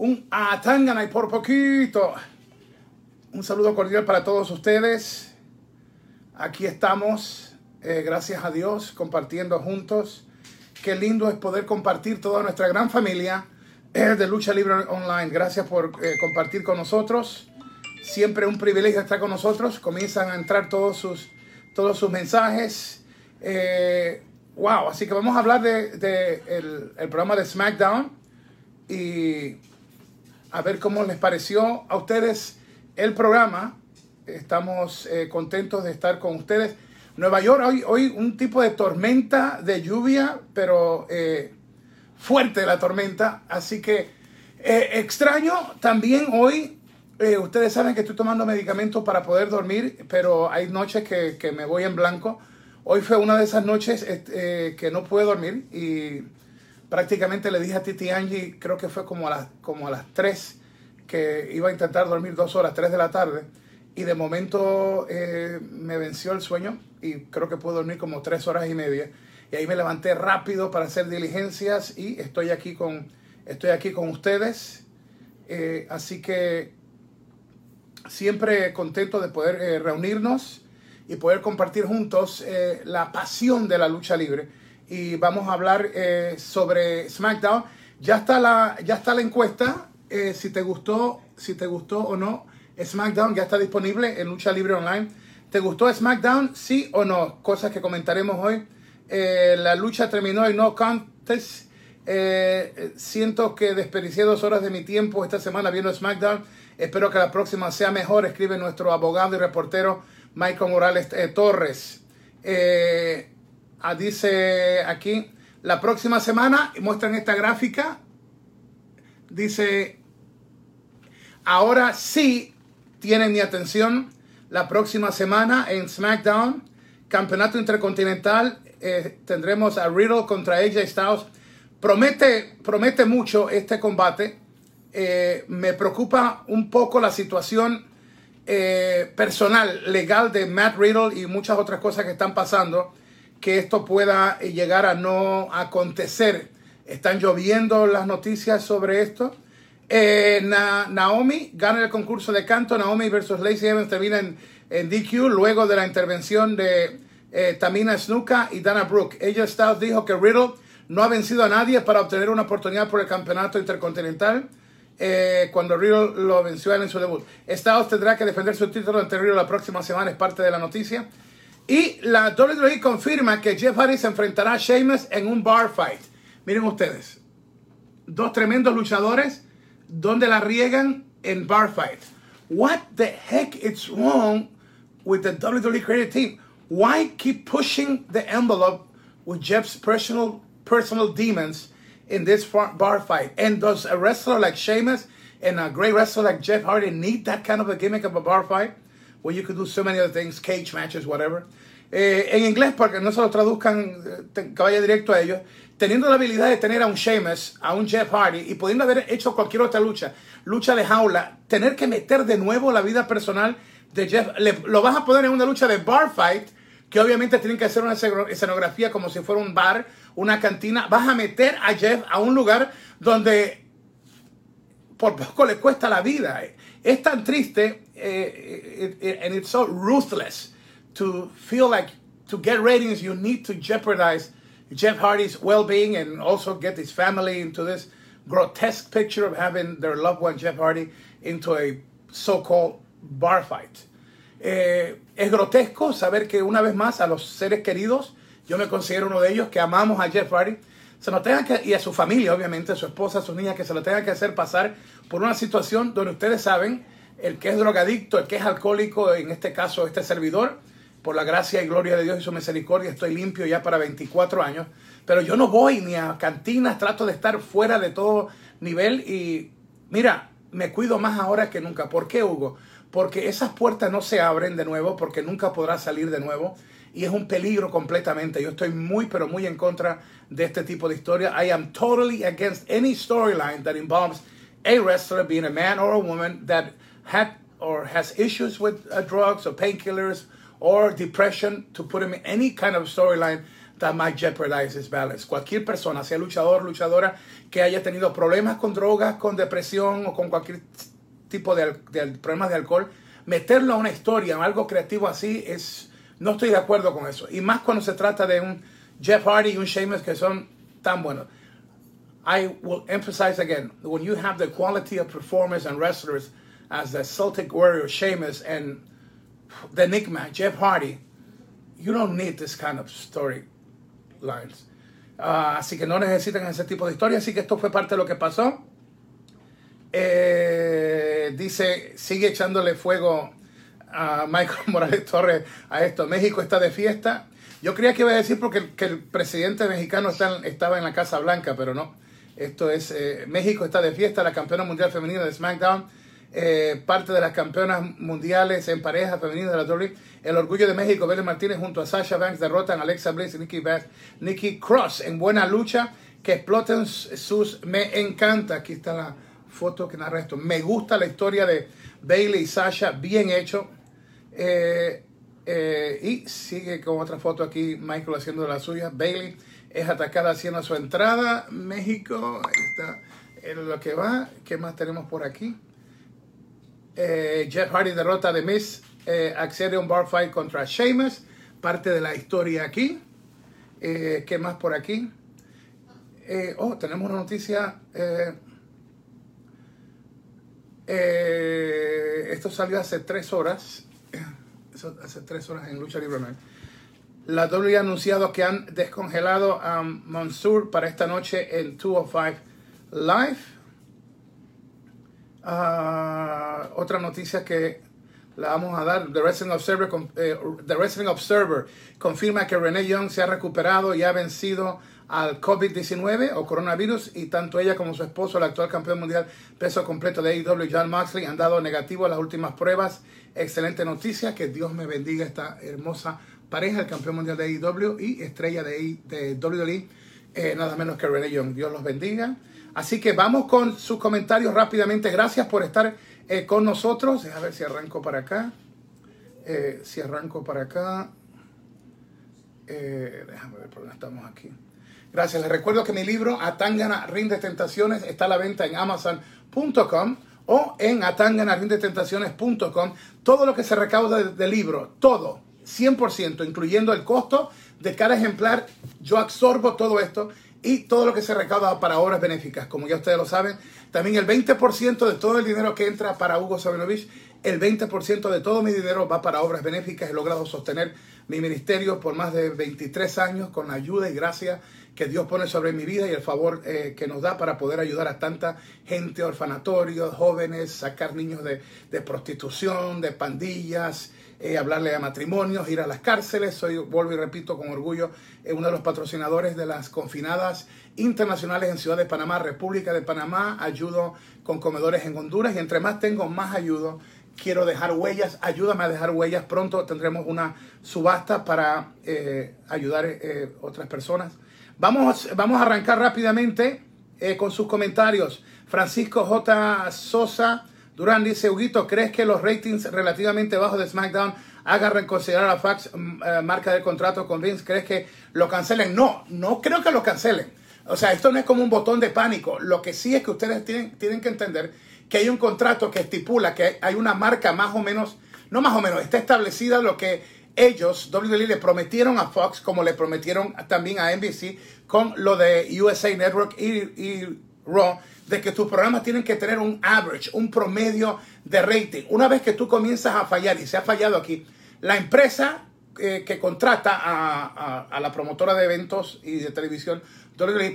un atangana y por poquito. Un saludo cordial para todos ustedes. Aquí estamos, eh, gracias a Dios, compartiendo juntos. Qué lindo es poder compartir toda nuestra gran familia eh, de Lucha Libre Online. Gracias por eh, compartir con nosotros. Siempre un privilegio estar con nosotros. Comienzan a entrar todos sus, todos sus mensajes. wow, así que vamos a hablar de, de el, el programa de SmackDown y a ver cómo les pareció a ustedes el programa. Estamos eh, contentos de estar con ustedes. Nueva York, hoy, hoy un tipo de tormenta de lluvia, pero eh, fuerte la tormenta. Así que eh, extraño también hoy. ustedes saben que estoy tomando medicamentos para poder dormir, pero hay noches que, que me voy en blanco. Hoy fue una de esas noches que no pude dormir y prácticamente le dije a Titi Angie, creo que fue como a, las, como a las 3, que iba a intentar dormir dos horas, 3 de la tarde, y de momento eh, me venció el sueño y creo que pude dormir como 3 horas y media. Y ahí me levanté rápido para hacer diligencias y estoy aquí con, estoy aquí con ustedes. Eh, así que siempre contento de poder eh, reunirnos y poder compartir juntos la pasión de la lucha libre y vamos a hablar eh, sobre SmackDown. Ya está la, ya está la encuesta. Eh, si te gustó, si te gustó o no, SmackDown ya está disponible en Lucha Libre Online. ¿Te gustó SmackDown? Sí o no. Cosas que comentaremos hoy. Eh, la lucha terminó y no contest. siento que desperdicié dos horas de mi tiempo esta semana viendo SmackDown. Espero que la próxima sea mejor. Escribe nuestro abogado y reportero Michael Morales Torres. Ah, dice aquí, la próxima semana, muestran esta gráfica, dice, ahora sí tienen mi atención, la próxima semana en SmackDown, Campeonato Intercontinental, eh, tendremos a Riddle contra AJ Styles. Promete, promete mucho este combate. Eh, me preocupa un poco la situación eh, personal, legal de Matt Riddle y muchas otras cosas que están pasando que esto pueda llegar a no acontecer. Están lloviendo las noticias sobre esto. Eh, Naomi gana el concurso de canto. Naomi versus Lacey Evans termina en, en DQ luego de la intervención de eh, Tamina Snuka y Dana Brooke. Ella Styles dijo que Riddle no ha vencido a nadie para obtener una oportunidad por el campeonato intercontinental. Eh, cuando Riddle lo venció en su debut. Styles tendrá que defender su título ante Riddle la próxima semana, es parte de la noticia. Y la WWE confirma que Jeff Hardy se enfrentará a Sheamus en un bar fight. Miren ustedes, dos tremendos luchadores donde la riegan en bar fight. What the heck is wrong with the WWE creative team? Why keep pushing the envelope with Jeff's personal personal demons in this bar fight? And does a wrestler like Sheamus and a great wrestler like Jeff Hardy need that kind of a gimmick of a bar fight? Where you could do so many other things, cage matches, whatever. Eh, en inglés, porque no se lo traduzcan, que vaya directo a ellos, teniendo la habilidad de tener a un Sheamus, a un Jeff Hardy y pudiendo haber hecho cualquier otra lucha, lucha de jaula, tener que meter de nuevo la vida personal de Jeff, lo vas a poner en una lucha de bar fight, que obviamente tienen que hacer una escenografía como si fuera un bar, una cantina, vas a meter a Jeff a un lugar donde por poco le cuesta la vida. Es tan triste it, it, and it's so ruthless to feel like to get ratings you need to jeopardize Jeff Hardy's well-being and also get his family into this grotesque picture of having their loved one Jeff Hardy into a so-called bar fight. Eh, es grotesco saber que una vez más a los seres queridos, yo me considero uno de ellos que amamos a Jeff Hardy, se nos tengan que, y a su familia obviamente, a su esposa, a sus niñas, que se lo tengan que hacer pasar por una situación donde ustedes saben el que es drogadicto, el que es alcohólico, en este caso este servidor, por la gracia y gloria de Dios y su misericordia, estoy limpio ya para 24 años, pero yo no voy ni a cantinas, trato de estar fuera de todo nivel y mira, me cuido más ahora que nunca. ¿Por qué, Hugo? Porque esas puertas no se abren de nuevo, porque nunca podrá salir de nuevo y es un peligro completamente. Yo estoy muy, pero muy en contra de este tipo de historia. I am totally against any storyline that involves a wrestler being a man or a woman that had or has issues with uh, drugs or painkillers or depression to put him in any kind of storyline that might jeopardize his balance. Cualquier persona, sea luchador, luchadora, que haya tenido problemas con drogas, con depresión o con cualquier tipo de, problemas de alcohol, meterlo a una historia, algo creativo así, es, no estoy de acuerdo con eso. Y más cuando se trata de un Jeff Hardy y un Sheamus que son tan buenos. I will emphasize again, when you have the quality of performers and wrestlers as the Celtic Warrior Sheamus and the Enigma, Jeff Hardy, you don't need this kind of storylines. Uh, así que no necesitan ese tipo de historia. Así que esto fue parte de lo que pasó. Eh, dice, sigue echándole fuego a Michael Morales Torres a esto. México está de fiesta. Yo creía que iba a decir porque que el presidente mexicano está, estaba en la Casa Blanca, pero no. Esto es, eh, México está de fiesta, la campeona mundial femenina de SmackDown, eh, parte de las campeonas mundiales en pareja femenina de la WWE. El orgullo de México, Belen Martínez junto a Sasha Banks derrotan a Alexa Bliss y Nikki, Bass, Nikki Cross en buena lucha. Que exploten sus... Me encanta, aquí está la foto que narra esto. Me gusta la historia de Bailey y Sasha, bien hecho. Eh, y sigue con otra foto aquí, Michael haciendo la suya. Bailey es atacada haciendo su entrada. México, ahí está en lo que va. ¿Qué más tenemos por aquí? Eh, Jeff Hardy derrota de Miss, eh, un bar fight contra Sheamus. Parte de la historia aquí. Eh, ¿Qué más por aquí? Eh, oh, tenemos una noticia. esto salió hace tres horas. Hace tres horas en Lucha Libre. La WWE ha anunciado que han descongelado a Mansour para esta noche en 205 Live. Uh, otra noticia que la vamos a dar, The Wrestling Observer, eh, The Wrestling Observer confirma que Renee Young se ha recuperado y ha vencido al COVID-19 o coronavirus y tanto ella como su esposo, el actual campeón mundial peso completo de AEW, John Moxley, han dado negativo a las últimas pruebas. Excelente noticia, que Dios me bendiga esta hermosa pareja, el campeón mundial de AEW y estrella de, de WWE, eh, nada menos que Renee Young. Dios los bendiga. Así que vamos con sus comentarios rápidamente. Gracias por estar eh, con nosotros. A ver si arranco para acá. Eh, si arranco para acá. déjame ver por dónde estamos aquí. Gracias. Les recuerdo que mi libro Atangana Rinde Tentaciones está a la venta en amazon.com o en atanganarindetentaciones.com. Todo lo que se recauda del libro, todo, 100%, incluyendo el costo de cada ejemplar, yo absorbo todo esto y todo lo que se recauda para obras benéficas. Como ya ustedes lo saben, también el 20% de todo el dinero que entra para Hugo Sabinovich, el 20% de todo mi dinero va para obras benéficas. He logrado sostener mi ministerio por más de 23 años con ayuda y gracia que Dios pone sobre mi vida y el favor eh, que nos da para poder ayudar a tanta gente, orfanatorios, jóvenes, sacar niños de, de prostitución, de pandillas, eh, hablarle a matrimonios, ir a las cárceles. Soy, vuelvo y repito con orgullo, eh, uno de los patrocinadores de las confinadas internacionales en Ciudad de Panamá, República de Panamá. Ayudo con comedores en Honduras y entre más tengo, más ayudo. Quiero dejar huellas, ayúdame a dejar huellas. Pronto tendremos una subasta para eh, ayudar a otras personas. Vamos, vamos a arrancar rápidamente con sus comentarios. Francisco J. Sosa Durán dice, Huguito, ¿crees que los ratings relativamente bajos de SmackDown hagan reconsiderar a Fox mm, eh, marca del contrato con Vince? ¿Crees que lo cancelen? No, no creo que lo cancelen. O sea, esto no es como un botón de pánico. Lo que sí es que ustedes tienen, tienen que entender que hay un contrato que estipula que hay una marca más o menos, no más o menos, está establecida lo que ellos, WWE, le prometieron a Fox, como le prometieron también a NBC, con lo de USA Network y, y Raw, de que tus programas tienen que tener un average, un promedio de rating. Una vez que tú comienzas a fallar, y se ha fallado aquí, la empresa eh, que contrata a, la promotora de eventos y de televisión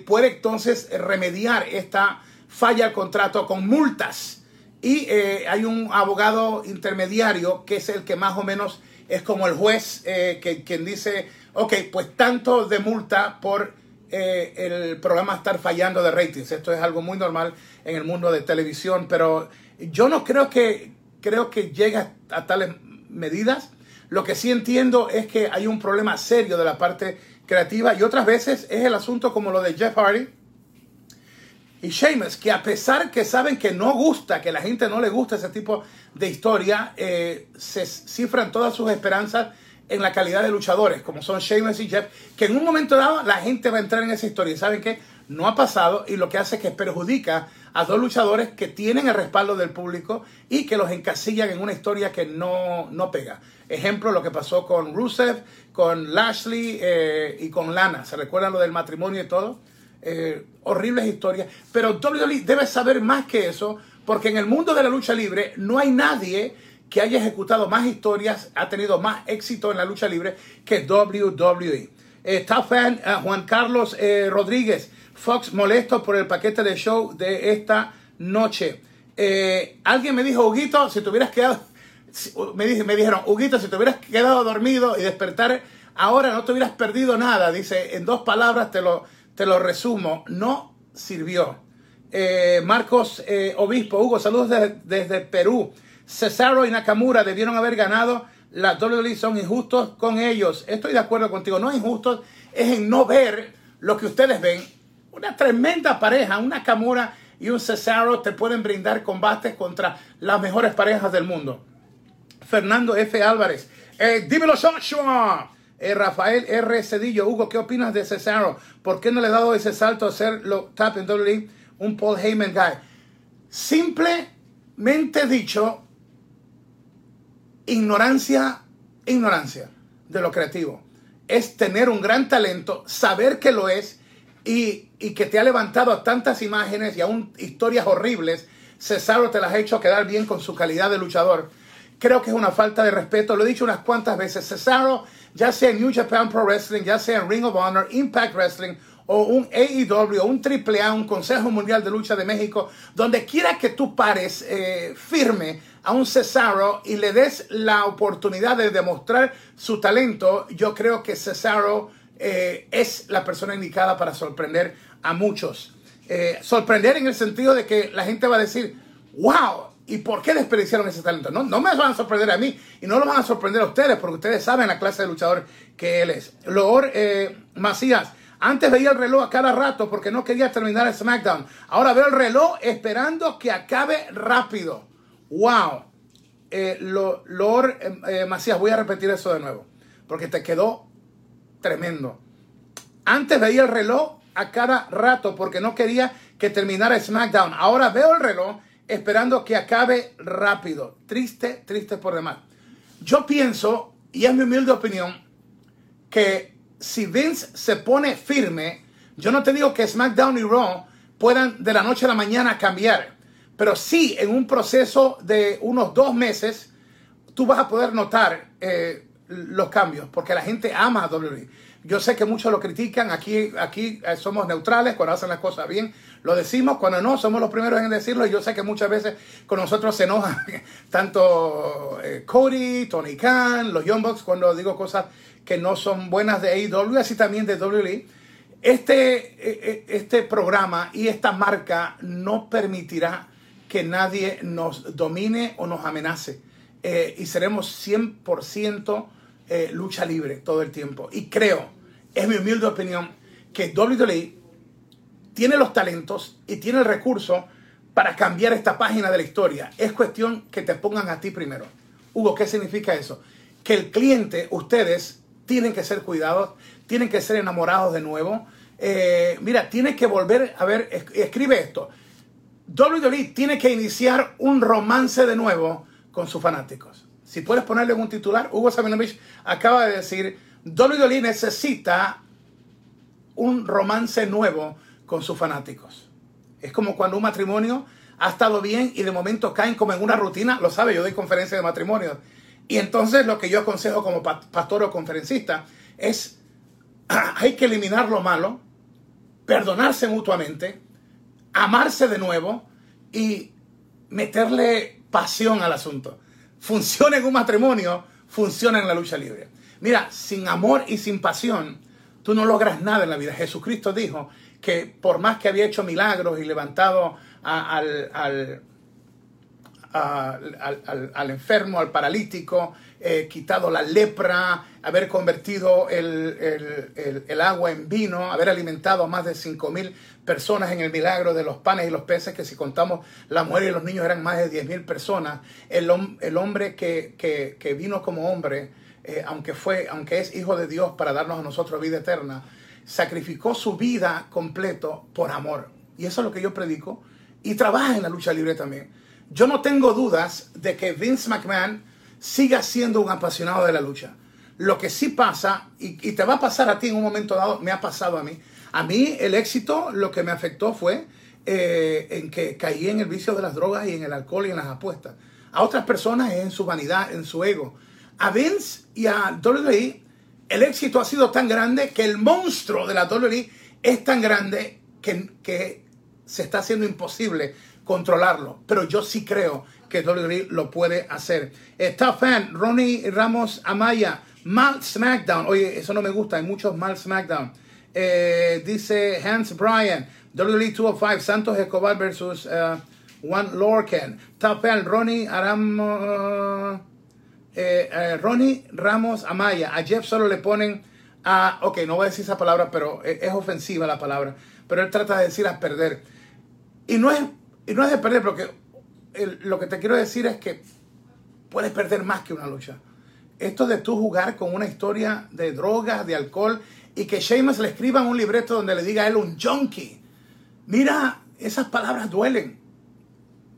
puede entonces remediar esta falla al contrato con multas. Y eh, hay un abogado intermediario que es el que más o menos es como el juez eh, que, quien dice, ok, pues tanto de multa por eh, el programa estar fallando de ratings. Esto es algo muy normal en el mundo de televisión, pero yo no creo que, creo que llegue a, tales medidas. Lo que sí entiendo es que hay un problema serio de la parte creativa y otras veces es el asunto como lo de Jeff Hardy y Sheamus, que a pesar que saben que no gusta, que la gente no le gusta ese tipo de historia, eh, se cifran todas sus esperanzas en la calidad de luchadores, como son Sheamus y Jeff, que en un momento dado la gente va a entrar en esa historia. ¿Y saben qué? No ha pasado y lo que hace es que perjudica a dos luchadores que tienen el respaldo del público y que los encasillan en una historia que no, no pega. Ejemplo, lo que pasó con Rusev, con Lashley eh, y con Lana. ¿Se recuerdan lo del matrimonio y todo? Eh, horribles historias. Pero WWE debe saber más que eso, porque en el mundo de la lucha libre no hay nadie que haya ejecutado más historias, ha tenido más éxito en la lucha libre que WWE. Top fan eh, Juan Carlos eh, Rodríguez, Fox molesto por el paquete de show de esta noche. alguien me dijo, Huguito, si te hubieras quedado, me, me dijeron, Huguito, si te hubieras quedado dormido y despertar ahora no te hubieras perdido nada. Dice, en dos palabras te lo, te lo resumo, no sirvió. Marcos Obispo, Hugo, saludos desde Perú. Cesaro y Nakamura debieron haber ganado. La WWE son injustos con ellos. Estoy de acuerdo contigo. No injustos, es en no ver lo que ustedes ven. Una tremenda pareja, un Nakamura y un Cesaro te pueden brindar combates contra las mejores parejas del mundo. Fernando F. Álvarez. Eh, dímelo, Joshua. Eh, Rafael R. Cedillo. Hugo, ¿qué opinas de Cesaro? ¿Por qué no le ha dado ese salto a ser lo top en WWE? Un Paul Heyman guy. Simplemente dicho, ignorancia, ignorancia de lo creativo. Es tener un gran talento, saber que lo es y, que te ha levantado a tantas imágenes y aún historias horribles. Cesaro te las ha hecho quedar bien con su calidad de luchador. Creo que es una falta de respeto. Lo he dicho unas cuantas veces. Cesaro, ya sea en New Japan Pro Wrestling, ya sea en Ring of Honor, Impact Wrestling o un AEW, un AAA, un Consejo Mundial de Lucha de México, donde quiera que tú pares eh, firme a un Cesaro y le des la oportunidad de demostrar su talento, yo creo que Cesaro eh, es la persona indicada para sorprender a muchos. Eh, sorprender en el sentido de que la gente va a decir, wow, ¿y por qué desperdiciaron ese talento? No, no me van a sorprender a mí y no lo van a sorprender a ustedes porque ustedes saben la clase de luchador que él es. Lord eh, Macías, antes veía el reloj a cada rato porque no quería terminar el SmackDown. Ahora veo el reloj esperando que acabe rápido. ¡Wow! Eh, Lord eh, eh, Macías, voy a repetir eso de nuevo, porque te quedó tremendo. Antes veía el reloj a cada rato porque no quería que terminara SmackDown. Ahora veo el reloj esperando que acabe rápido. Triste, triste por demás. Yo pienso, y es mi humilde opinión, que si Vince se pone firme, yo no te digo que SmackDown y Raw puedan de la noche a la mañana cambiar. Pero sí, en un proceso de unos dos meses, tú vas a poder notar eh, los cambios, porque la gente ama a WWE. Yo sé que muchos lo critican, aquí, aquí eh, somos neutrales cuando hacen las cosas bien, lo decimos, cuando no, somos los primeros en decirlo, y yo sé que muchas veces con nosotros se enojan tanto eh, Cody, Tony Khan, los Young Bucks, cuando digo cosas que no son buenas de AEW, así también de WWE. Este, este programa y esta marca no permitirá que nadie nos domine o nos amenace. Eh, y seremos 100% eh, lucha libre todo el tiempo. Y creo, es mi humilde opinión, que WWE tiene los talentos y tiene el recurso para cambiar esta página de la historia. Es cuestión que te pongan a ti primero. Hugo, ¿qué significa eso? Que el cliente, ustedes, tienen que ser cuidados, tienen que ser enamorados de nuevo. Eh, mira, tienes que volver a ver, escribe esto. WWE tiene que iniciar un romance de nuevo con sus fanáticos. Si puedes ponerle un titular, Hugo Sabinovich acaba de decir, WWE necesita un romance nuevo con sus fanáticos. Es como cuando un matrimonio ha estado bien y de momento caen como en una rutina, lo sabe, yo doy conferencias de matrimonio. Y entonces lo que yo aconsejo como pastor o conferencista es, hay que eliminar lo malo, perdonarse mutuamente, amarse de nuevo y meterle pasión al asunto. Funciona en un matrimonio, funciona en la lucha libre. Mira, sin amor y sin pasión, tú no logras nada en la vida. Jesucristo dijo que por más que había hecho milagros y levantado al, al, al, enfermo, al paralítico, eh, quitado la lepra, haber convertido el, agua en vino, haber alimentado a más de 5 mil personas en el milagro de los panes y los peces, que si contamos la mujer y los niños eran más de 10 mil personas. El, el hombre que, vino como hombre eh, aunque fue, aunque es hijo de Dios para darnos a nosotros vida eterna, sacrificó su vida completo por amor. Y eso es lo que yo predico. Y trabaja en la lucha libre también. Yo no tengo dudas de que Vince McMahon siga siendo un apasionado de la lucha. Lo que sí pasa, y, y te va a pasar a ti en un momento dado, me ha pasado a mí. A mí el éxito lo que me afectó fue eh, en que caí en el vicio de las drogas y en el alcohol y en las apuestas. A otras personas es en su vanidad, en su ego. A Vince y a WWE el éxito ha sido tan grande que el monstruo de la WWE es tan grande que, que se está haciendo imposible controlarlo. Pero yo sí creo que WWE lo puede hacer. Está fan, Ronnie Ramos Amaya, mal SmackDown. Oye, eso no me gusta, hay muchos mal SmackDown. Eh, dice Hans Bryan, WWE 205, Santos Escobar versus uh, Juan Lorcan. Top fan, Ronnie Aramo, eh, eh, Ronnie Ramos Amaya. A Jeff solo le ponen a. Ok, no voy a decir esa palabra, pero es, es ofensiva la palabra. Pero él trata de decir a perder. Y no es, y no es de perder, porque lo que te quiero decir es que puedes perder más que una lucha. Esto de tú jugar con una historia de drogas, de alcohol, y que Sheamus le escriba un libreto donde le diga a él un junkie. Mira, esas palabras duelen.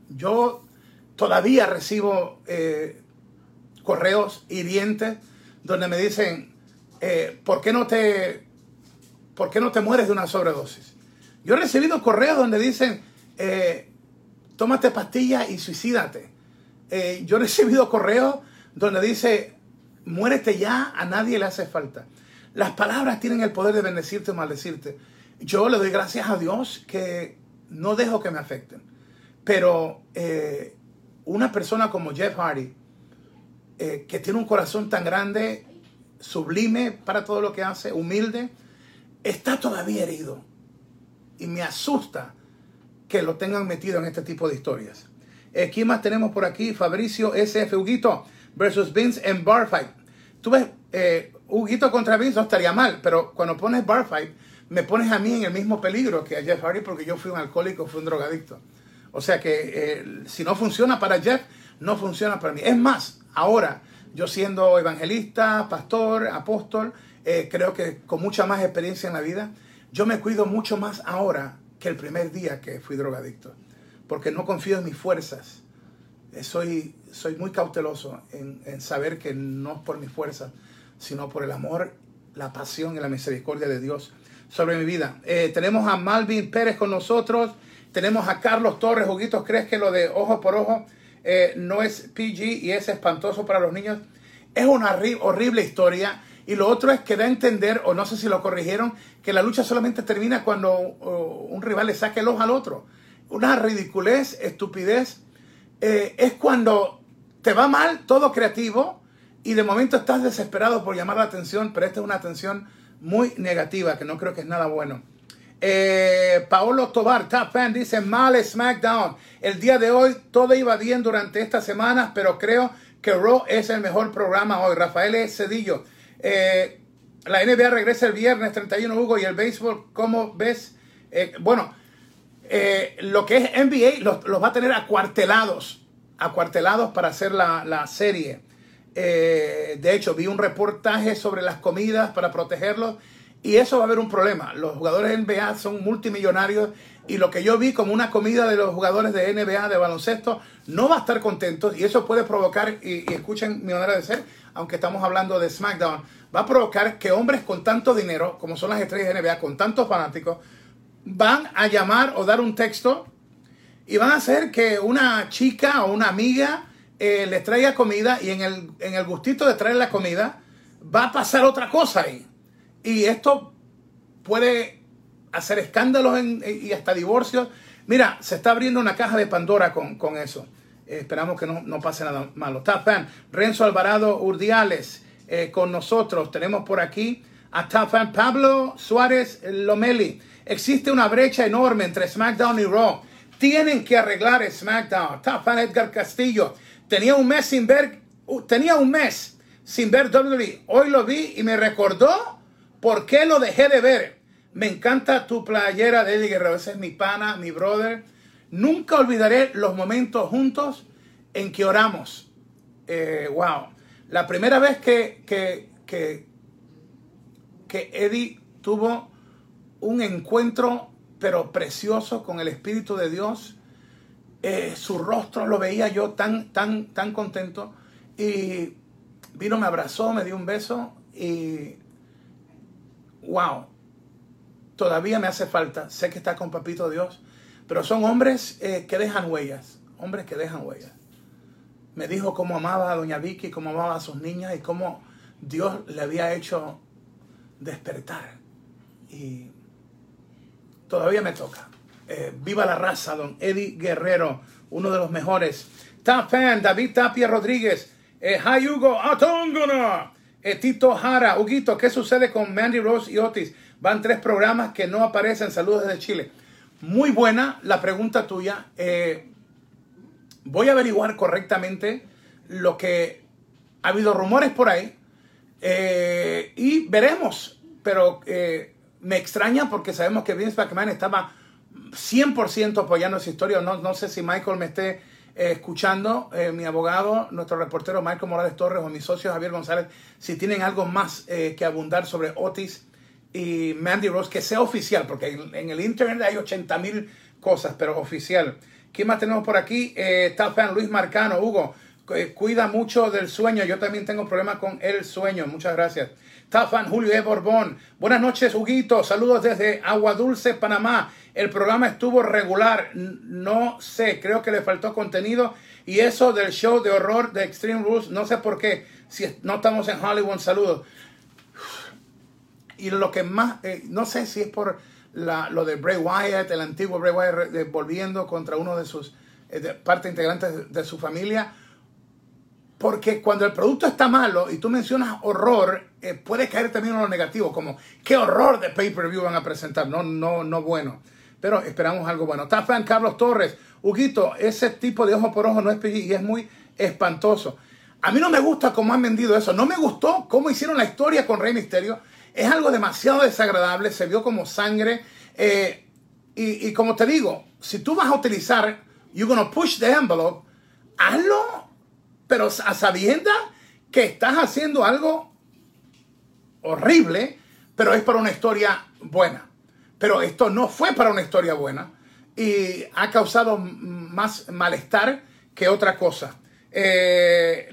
Yo todavía recibo eh, correos hirientes donde me dicen, eh, ¿por, qué no te, ¿por qué no te mueres de una sobredosis? Yo he recibido correos donde dicen, eh, tómate pastillas y suicídate. Eh, yo he recibido correos donde dice, muérete ya, a nadie le hace falta. Las palabras tienen el poder de bendecirte o maldecirte. Yo le doy gracias a Dios que no dejo que me afecten. Pero eh, una persona como Jeff Hardy, eh, que tiene un corazón tan grande, sublime para todo lo que hace, humilde, está todavía herido. Y me asusta que lo tengan metido en este tipo de historias. Eh, ¿Quién más tenemos por aquí? Fabricio SF Huguito versus Vince en Bar Fight. Tú ves, eh, Huguito contra Vince no estaría mal, pero cuando pones Bar Fight, me pones a mí en el mismo peligro que a Jeff Hardy porque yo fui un alcohólico, fui un drogadicto. O sea que eh, si no funciona para Jeff, no funciona para mí. Es más, ahora, yo siendo evangelista, pastor, apóstol, eh, creo que con mucha más experiencia en la vida, yo me cuido mucho más ahora que el primer día que fui drogadicto. Porque no confío en mis fuerzas. Eh, soy, soy muy cauteloso en, saber que no es por mis fuerzas, sino por el amor, la pasión y la misericordia de Dios sobre mi vida. Eh, tenemos a Malvin Pérez con nosotros. Tenemos a Carlos Torres. Juguitos, ¿crees que lo de ojo por ojo eh, no es PG y es espantoso para los niños? Es una horri- horrible historia. Y lo otro es que da a entender, o no sé si lo corrigieron, que la lucha solamente termina cuando uh, un rival le saque el ojo al otro. Una ridiculez, estupidez. Eh, es cuando te va mal todo creativo y de momento estás desesperado por llamar la atención, pero esta es una atención muy negativa, que no creo que es nada bueno. Eh, Paolo Tobar, top fan, dice mal SmackDown. El día de hoy todo iba bien durante estas semanas, pero creo que Raw es el mejor programa hoy. Rafael E. Cedillo. Eh, la NBA regresa el viernes 31, Hugo, y el béisbol, ¿cómo ves? Eh, bueno, lo que es NBA los, los va a tener acuartelados, acuartelados para hacer la, la serie. De hecho, vi un reportaje sobre las comidas para protegerlos y eso va a haber un problema. Los jugadores de NBA son multimillonarios y lo que yo vi como una comida de los jugadores de NBA de baloncesto no va a estar contentos y eso puede provocar, y, escuchen mi manera de ser, aunque estamos hablando de SmackDown, va a provocar que hombres con tanto dinero, como son las estrellas de NBA, con tantos fanáticos, van a llamar o dar un texto y van a hacer que una chica o una amiga eh, les traiga comida y en el, en el gustito de traer la comida va a pasar otra cosa ahí. Y esto puede hacer escándalos en- y hasta divorcios. Mira, se está abriendo una caja de Pandora con, con eso. Esperamos que no, no pase nada malo. Top fan, Renzo Alvarado Urdiales eh, con nosotros. Tenemos por aquí a Top fan Pablo Suárez Lomeli. Existe una brecha enorme entre SmackDown y Raw. Tienen que arreglar SmackDown. Top fan Edgar Castillo. Tenía un mes sin ver, tenía un mes sin ver WWE. Hoy lo vi y me recordó por qué lo dejé de ver. Me encanta tu playera de Eddie Guerrero. Ese es mi pana, mi brother. Nunca olvidaré los momentos juntos en que oramos. Eh, wow. La primera vez que, que, que, Eddie tuvo un encuentro, pero precioso, con el Espíritu de Dios, eh, su rostro lo veía yo tan, tan, tan contento. Y vino, me abrazó, me dio un beso y wow, todavía me hace falta. Sé que está con Papito Dios, pero son hombres eh, que dejan huellas, hombres que dejan huellas. Me dijo cómo amaba a Doña Vicky, cómo amaba a sus niñas y cómo Dios le había hecho despertar. Y todavía me toca. Eh, viva la raza, don Eddie Guerrero, uno de los mejores. Top fan, David Tapia Rodríguez. Eh, hi Hugo, Atongona. Eh, Tito Jara, Huguito, ¿qué sucede con Mandy Rose y Otis? Van tres programas que no aparecen. Saludos desde Chile. Muy buena la pregunta tuya. Eh, voy a averiguar correctamente lo que ha habido rumores por ahí eh, y veremos. Pero me extraña porque sabemos que Vince McMahon estaba 100% apoyando esa historia. No, no sé si Michael me esté eh, escuchando, eh, mi abogado, nuestro reportero Michael Morales Torres o mi socio Javier González, si tienen algo más eh, que abundar sobre Otis y Mandy Rose, que sea oficial, porque en, el internet hay 80 mil cosas, pero oficial. ¿Quién más tenemos por aquí? Eh, fan Luis Marcano, Hugo, cuida mucho del sueño. Yo también tengo problemas con el sueño. Muchas gracias. Tafan Julio E. Borbón. Buenas noches, Huguito. Saludos desde Agua Dulce, Panamá. El programa estuvo regular. No sé, creo que le faltó contenido. Y eso del show de horror de Extreme Rules, no sé por qué. Si no estamos en Hollywood, saludos. Y lo que más, eh, no sé si es por lo de Bray Wyatt, el antiguo Bray Wyatt volviendo contra uno de sus eh, parte integrantes de su familia porque cuando el producto está malo y tú mencionas horror, eh, puede caer también en lo negativo, como qué horror de pay-per-view van a presentar. No, no, no bueno. Pero esperamos algo bueno. fan Carlos Torres. Huguito, ese tipo de ojo por ojo no es PG y es muy espantoso. A mí no me gusta cómo han vendido eso. No me gustó cómo hicieron la historia con Rey Misterio. Es algo demasiado desagradable. Se vio como sangre. Eh, y, y, como te digo, si tú vas a utilizar, you're gonna push the envelope, hazlo pero a sabienda que estás haciendo algo horrible, pero es para una historia buena. Pero esto no fue para una historia buena y ha causado más malestar que otra cosa. Eh,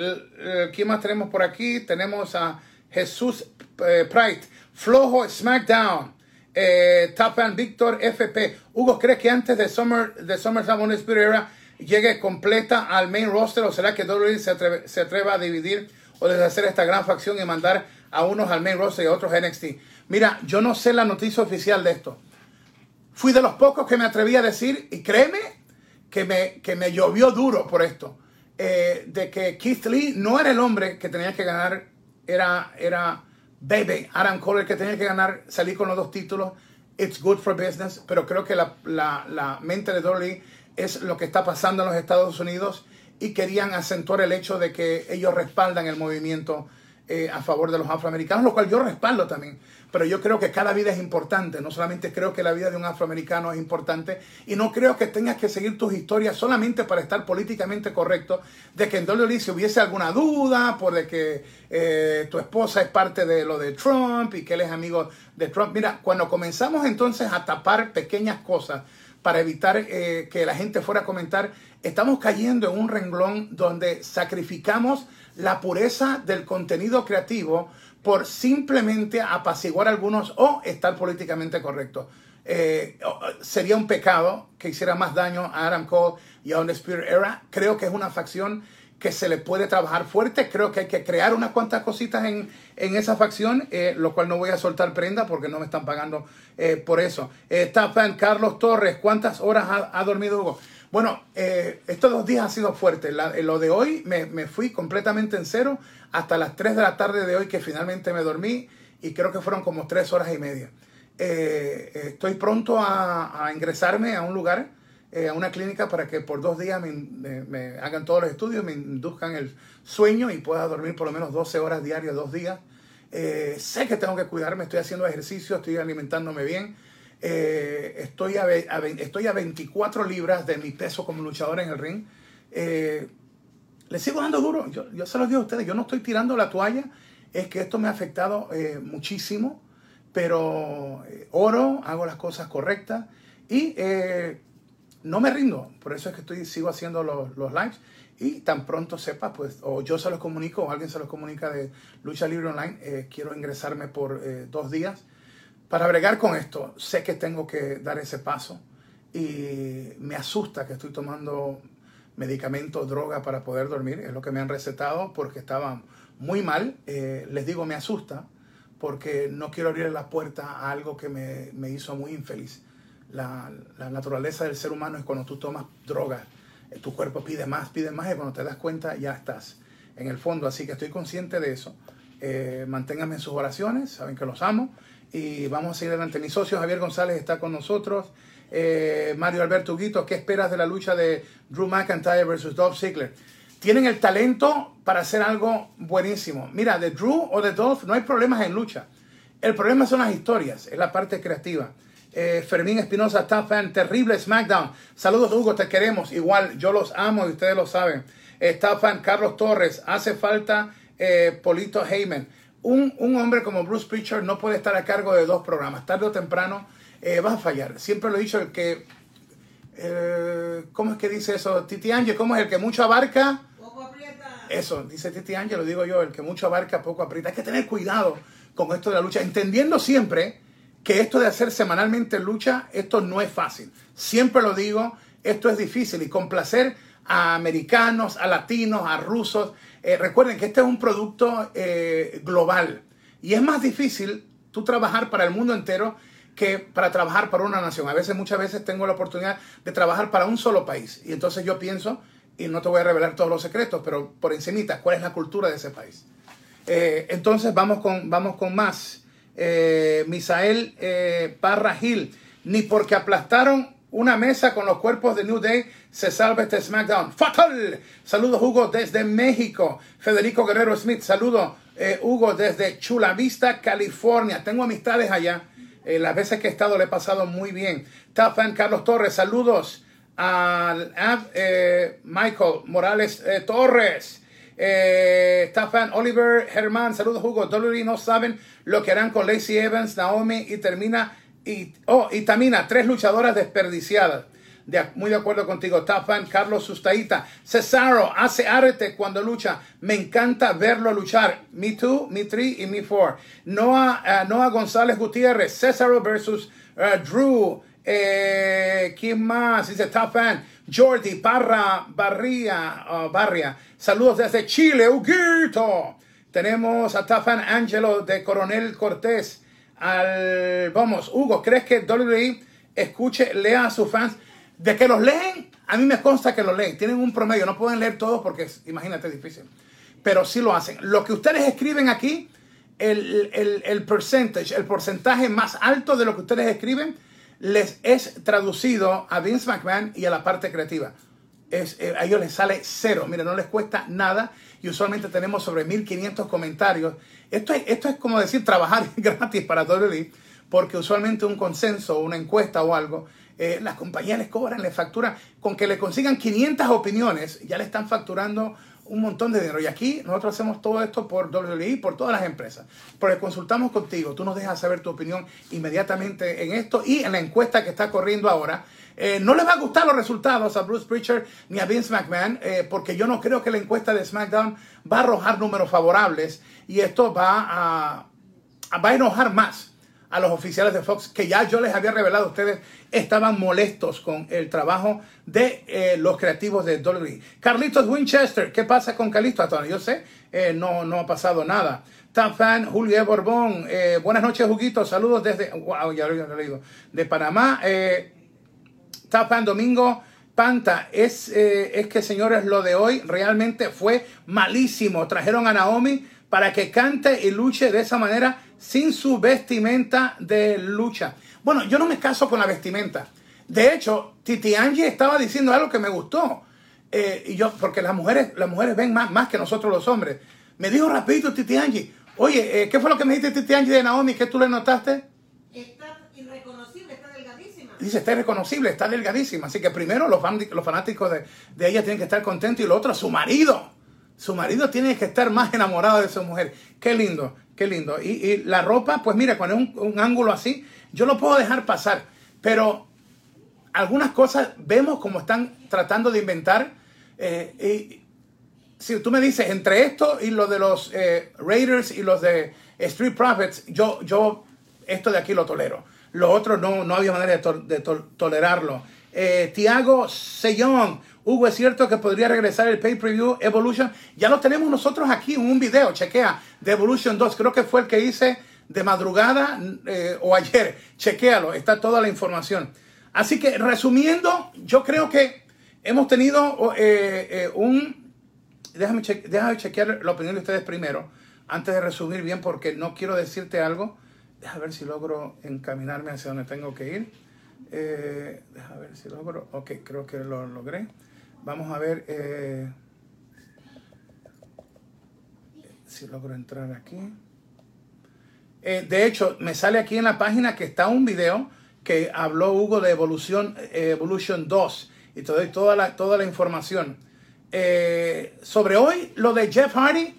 ¿Quién más tenemos por aquí? Tenemos a Jesús eh, Pride, Flojo SmackDown, eh, Top Víctor FP. Hugo, ¿crees que antes de Summer, de SummerSlam Spirit Era llegue completa al main roster o será que WWE se, atreve, se atreva a dividir o deshacer esta gran facción y mandar a unos al main roster y a otros a NXT? Mira, yo no sé la noticia oficial de esto. Fui de los pocos que me atreví a decir, y créeme que me, que me llovió duro por esto, eh, de que Keith Lee no era el hombre que tenía que ganar, era, era Baby, Adam Cole el que tenía que ganar, salir con los dos títulos. It's good for business, pero creo que la, la, la mente de Dolly es lo que está pasando en los Estados Unidos y querían acentuar el hecho de que ellos respaldan el movimiento eh, a favor de los afroamericanos, lo cual yo respaldo también. Pero yo creo que cada vida es importante. No solamente creo que la vida de un afroamericano es importante y no creo que tengas que seguir tus historias solamente para estar políticamente correcto. De que en WWE si hubiese alguna duda por de que eh, tu esposa es parte de lo de Trump y que él es amigo de Trump. Mira, cuando comenzamos entonces a tapar pequeñas cosas para evitar eh, que la gente fuera a comentar, estamos cayendo en un renglón donde sacrificamos la pureza del contenido creativo por simplemente apaciguar a algunos o estar políticamente correcto. Eh, sería un pecado que hiciera más daño a Adam Cole y a On Spirit Era. Creo que es una facción que se le puede trabajar fuerte. Creo que hay que crear unas cuantas cositas en, en esa facción, eh, lo cual no voy a soltar prenda porque no me están pagando eh, por eso. Eh, fan Carlos Torres, ¿cuántas horas ha, dormido Hugo? Bueno, eh, estos dos días ha sido fuerte. lo de hoy me, me, fui completamente en cero hasta las 3 de la tarde de hoy que finalmente me dormí y creo que fueron como 3 horas y media. estoy pronto a, a ingresarme a un lugar eh, a una clínica para que por dos días me, hagan todos los estudios, me induzcan el sueño y pueda dormir por lo menos 12 horas diarias, dos días. Eh, sé que tengo que cuidarme, estoy haciendo ejercicio, estoy alimentándome bien. Eh, estoy, a, estoy a 24 libras de mi peso como luchador en el ring. le sigo dando duro. Yo, yo se los digo a ustedes, yo no estoy tirando la toalla, es que esto me ha afectado eh, muchísimo, pero eh, oro, hago las cosas correctas y eh, no me rindo. Por eso es que estoy, sigo haciendo los, los lives y tan pronto sepa, pues, o yo se los comunico o alguien se los comunica de Lucha Libre Online, quiero ingresarme por dos días para bregar con esto. Sé que tengo que dar ese paso y me asusta que estoy tomando medicamentos, droga para poder dormir. Es lo que me han recetado porque estaba muy mal. Eh, les digo, me asusta porque no quiero abrir la puerta a algo que me, me hizo muy infeliz. La, la, naturaleza del ser humano es cuando tú tomas droga, eh, tu cuerpo pide más, pide más y cuando te das cuenta ya estás en el fondo. Así que estoy consciente de eso. Eh, manténganme en sus oraciones, saben que los amo y vamos a seguir adelante. Mi socio Javier González está con nosotros. Eh, Mario Alberto Guito, ¿qué esperas de la lucha de Drew McIntyre versus Dolph Ziggler? Tienen el talento para hacer algo buenísimo. Mira, de Drew o de Dolph no hay problemas en lucha. El problema son las historias, es la parte creativa. Eh, Fermín Espinosa, top fan, terrible SmackDown. Saludos Hugo, te queremos. Igual, yo los amo y ustedes lo saben. Eh, fan, Carlos Torres, hace falta eh, Polito Heyman. Un, un, hombre como Bruce Preacher no puede estar a cargo de dos programas. Tarde o temprano eh, vas a fallar. Siempre lo he dicho, el que... Eh, ¿Cómo es que dice eso? Titi Ángel, ¿cómo es el que mucho abarca? Poco aprieta. Eso, dice Titi Ángel, lo digo yo, el que mucho abarca, poco aprieta. Hay que tener cuidado con esto de la lucha, entendiendo siempre que esto de hacer semanalmente lucha, esto no es fácil. Siempre lo digo, esto es difícil y complacer a americanos, a latinos, a rusos. Eh, recuerden que este es un producto eh, global y es más difícil tú trabajar para el mundo entero que para trabajar para una nación. A veces, muchas veces tengo la oportunidad de trabajar para un solo país. Y entonces yo pienso, y no te voy a revelar todos los secretos, pero por encimita, ¿cuál es la cultura de ese país? Eh, entonces vamos con, vamos con más. Eh, Misael eh, Parra Gil, ni porque aplastaron una mesa con los cuerpos de New Day se salva este SmackDown. ¡Fatal! Saludos Hugo desde México. Federico Guerrero Smith, saludos Hugo desde Chula Vista, California. Tengo amistades allá. Eh, las veces que he estado le he pasado muy bien. Top fan Carlos Torres, saludos al eh, Michael Morales eh, Torres. Eh, Oliver Germán, saludos Hugo. WWE no saben lo que harán con Lacey Evans, Naomi y termina y, oh, y Tamina, tres luchadoras desperdiciadas muy de acuerdo contigo. Top fan Carlos Sustaita. Cesaro hace arte cuando lucha. Me encanta verlo luchar. Me too, me three y me four. Noah, uh, Noah González Gutiérrez. Cesaro versus uh, Drew. Eh, ¿Quién más? Dice Top. Jordi Parra Barria. Uh, Barria. Saludos desde Chile. Huguito. Tenemos a Top fan Angelo de Coronel Cortés. Al, vamos, Hugo, ¿crees que WWE escuche, lea a sus fans? De que los leen, a mí me consta que los leen. Tienen un promedio, no pueden leer todos porque, imagínate, es difícil. Pero sí lo hacen. Lo que ustedes escriben aquí, el, el, el percentage, el porcentaje más alto de lo que ustedes escriben, les es traducido a Vince McMahon y a la parte creativa. Es, eh, a ellos les sale cero. Mire, no les cuesta nada y usualmente tenemos sobre 1500 comentarios. Esto es, esto es como decir trabajar gratis para WWE, porque usualmente un consenso, una encuesta o algo eh, las compañías les cobran, les facturan, con que le consigan 500 opiniones, ya le están facturando un montón de dinero. Y aquí nosotros hacemos todo esto por WWE, por todas las empresas. Porque consultamos contigo, tú nos dejas saber tu opinión inmediatamente en esto y en la encuesta que está corriendo ahora. Eh, no les va a gustar los resultados a Bruce Pritchard ni a Vince McMahon, eh, porque yo no creo que la encuesta de SmackDown va a arrojar números favorables y esto va a, va a enojar más a los oficiales de Fox, que ya yo les había revelado a ustedes, estaban molestos con el trabajo de eh, los creativos de WWE. Carlitos Winchester, ¿qué pasa con Carlitos? Hasta yo sé, eh, no, no ha pasado nada. Top fan Julio Borbón, eh, buenas noches, Juguito, saludos desde, wow, ya lo he leído, de Panamá. Top fan Domingo Panta, es, es que señores, lo de hoy realmente fue malísimo. Trajeron a Naomi para que cante y luche de esa manera sin su vestimenta de lucha. Bueno, yo no me caso con la vestimenta. De hecho, Titi Angie estaba diciendo algo que me gustó. Eh, y yo, porque las mujeres, las mujeres ven más, más que nosotros los hombres. Me dijo rapidito Titi Angie, oye, eh, ¿qué fue lo que me dijiste Titi Angie de Naomi? ¿Qué tú le notaste? Está irreconocible, está delgadísima. Dice, está irreconocible, está delgadísima. Así que primero los, fanáticos de, de ella tienen que estar contentos y lo otro, su marido Su marido tiene que estar más enamorado de su mujer. Qué lindo, qué lindo. Y, y la ropa, pues mira, cuando es un, un ángulo así, yo lo puedo dejar pasar. Pero algunas cosas vemos como están tratando de inventar. eh, y si tú me dices entre esto y lo de los eh, Raiders y los de Street Profits, yo, yo esto de aquí lo tolero. Lo otro no, no había manera de, to- de to- tolerarlo. Eh, Tiago Sellón, Hugo, ¿es cierto que podría regresar el pay-per-view Evolution? Ya lo tenemos nosotros aquí en un video, chequea, de Evolution 2. Creo que fue el que hice de madrugada eh, o ayer. Chequéalo, está toda la información. Así que resumiendo, yo creo que hemos tenido eh, eh, un déjame, che- déjame chequear la opinión de ustedes primero, antes de resumir bien, porque no quiero decirte algo. Déjame ver si logro encaminarme hacia donde tengo que ir. Déjame ver si logro. Ok, creo que lo logré. Vamos a ver eh, si logro entrar aquí. Eh, de hecho, me sale aquí en la página que está un video que habló Hugo de Evolución, eh, Evolution 2 y te doy toda la, toda la información. Sobre hoy, lo de Jeff Hardy,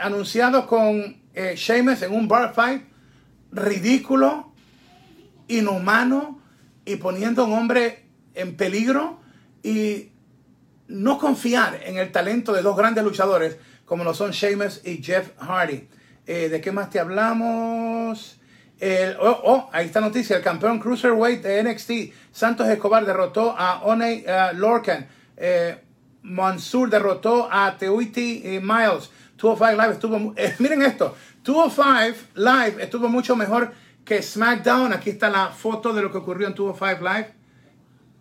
anunciado con Sheamus en un bar fight, ridículo, inhumano y poniendo a un hombre en peligro y no confiar en el talento de dos grandes luchadores como lo son Sheamus y Jeff Hardy. Eh, ¿De qué más te hablamos? Oh, oh, ahí está noticia. El campeón Cruiserweight de NXT, Santos Escobar, derrotó a One uh, Lorcan. Eh, Mansur derrotó a Teuiti Miles. 205 Live estuvo... miren esto. 205 Live estuvo mucho mejor que SmackDown. Aquí está la foto de lo que ocurrió en 205 Live.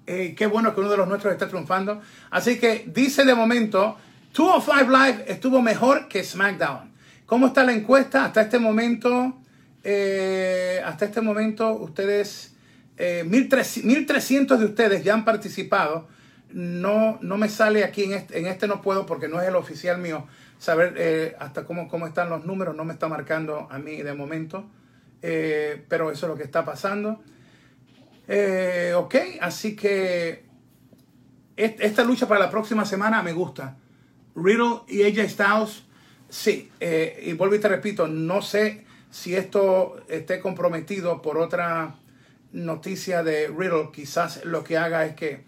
Eh, qué bueno que uno de los nuestros está triunfando. Así que dice de momento, 205 Live estuvo mejor que SmackDown. ¿Cómo está la encuesta? Hasta este momento, eh, hasta este momento, ustedes, eh, 1300 1300 de ustedes ya han participado. No, no me sale aquí, en este, en este no puedo porque no es el oficial mío, saber eh, hasta cómo, cómo están los números, no me está marcando a mí de momento. Pero eso es lo que está pasando. Eh, ok, así que est- esta lucha para la próxima semana me gusta. Riddle y AJ Styles, sí. eh, y vuelvo y te repito, no sé si esto esté comprometido por otra noticia de Riddle. Quizás lo que haga es que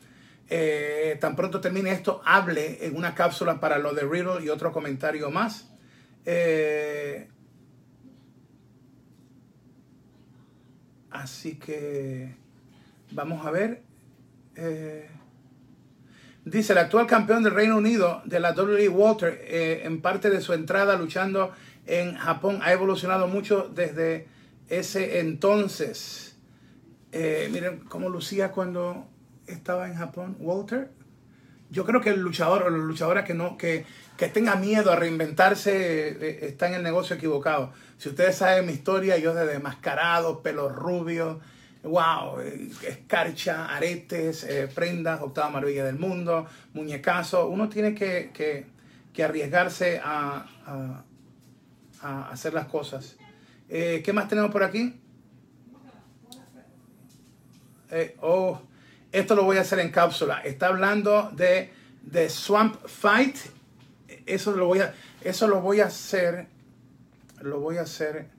eh, tan pronto termine esto, hable en una cápsula para lo de Riddle y otro comentario más. Eh, así que vamos a ver. Eh, Dice, el actual campeón del Reino Unido de la WWE, Walter, eh, en parte de su entrada luchando en Japón, ha evolucionado mucho desde ese entonces. Eh, miren cómo lucía cuando estaba en Japón, Walter. Yo creo que el luchador o la luchadora que no que, que tenga miedo a reinventarse está en el negocio equivocado. Si ustedes saben mi historia, yo desde mascarado, pelo rubio, wow, eh, escarcha, aretes, eh, prendas, octava maravilla del mundo, muñecazo. Uno tiene que, que- arriesgarse a, a- hacer las cosas. Eh, ¿Qué más tenemos por aquí? Oh, esto lo voy a hacer en cápsula. Está hablando de, de Swamp Fight. Eso lo voy a, eso lo voy a hacer. Lo voy a hacer.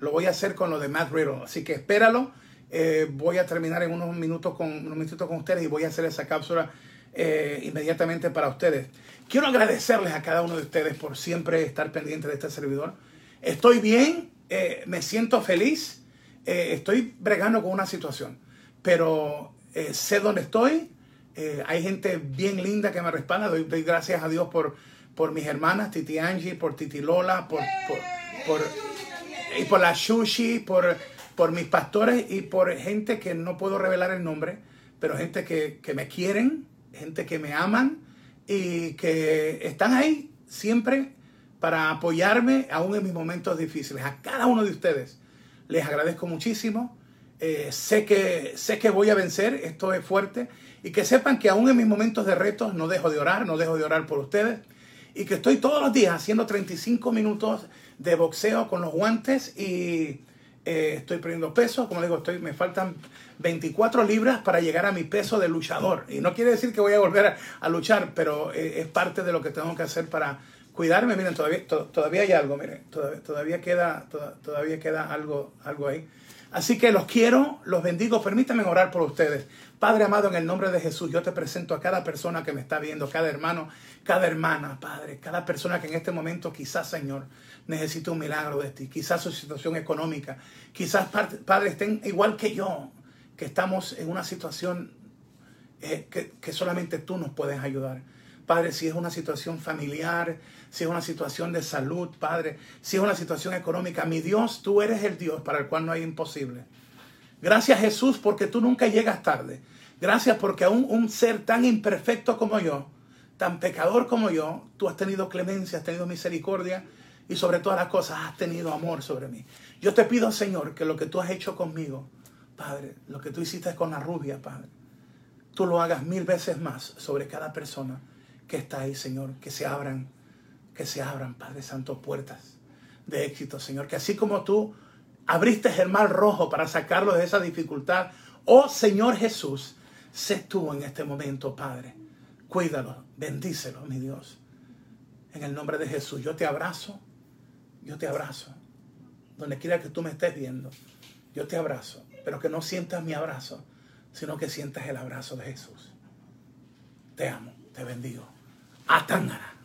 Lo voy a hacer con lo de Matt Riddle. Así que espéralo. Eh, voy a terminar en unos minutos con unos minutos con ustedes y voy a hacer esa cápsula eh, inmediatamente para ustedes. Quiero agradecerles a cada uno de ustedes por siempre estar pendiente de este servidor. Estoy bien, eh, me siento feliz, estoy bregando con una situación, pero sé dónde estoy. hay gente bien linda que me respalda. Doy, gracias a Dios por, por mis hermanas, Titi Angie, por Titi Lola, por, por- y por la Sushi, por, por mis pastores y por gente que no puedo revelar el nombre, pero gente que, que me quieren, gente que me aman y que están ahí siempre para apoyarme aún en mis momentos difíciles. A cada uno de ustedes les agradezco muchísimo. Eh, sé, que, sé que voy a vencer, esto es fuerte, y que sepan que aún en mis momentos de retos no dejo de orar, no dejo de orar por ustedes, y que estoy todos los días haciendo 35 minutos de boxeo con los guantes y eh, estoy perdiendo peso, como digo, estoy, me faltan 24 libras para llegar a mi peso de luchador. Y no quiere decir que voy a volver a, a luchar, pero eh, es parte de lo que tengo que hacer para cuidarme. Miren, todavía, to- todavía hay algo, miren, todavía, todavía queda, toda- todavía queda algo, algo ahí. Así que los quiero, los bendigo. Permítanme orar por ustedes. Padre amado, en el nombre de Jesús, yo te presento a cada persona que me está viendo, cada hermano, cada hermana, Padre, cada persona que en este momento quizás, Señor, necesita un milagro de ti. Quizás su situación económica, quizás, par- Padre, estén igual que yo, que estamos en una situación eh, que, que solamente tú nos puedes ayudar. Padre, si es una situación familiar, si es una situación de salud, Padre, si es una situación económica, mi Dios, tú eres el Dios para el cual no hay imposible. Gracias Jesús porque tú nunca llegas tarde. Gracias porque aún un ser tan imperfecto como yo, tan pecador como yo, tú has tenido clemencia, has tenido misericordia y sobre todas las cosas has tenido amor sobre mí. Yo te pido, Señor, que lo que tú has hecho conmigo, Padre, lo que tú hiciste con la rubia, Padre, tú lo hagas mil veces más sobre cada persona que está ahí, Señor, que se abran, que se abran, Padre Santo, puertas de éxito, Señor, que así como tú abriste el mar rojo para sacarlo de esa dificultad, oh Señor Jesús, sé tú en este momento, Padre, cuídalo, bendícelo, mi Dios, en el nombre de Jesús, yo te abrazo, yo te abrazo, donde quiera que tú me estés viendo, yo te abrazo, pero que no sientas mi abrazo, sino que sientas el abrazo de Jesús. Te amo, te bendigo. Atangana.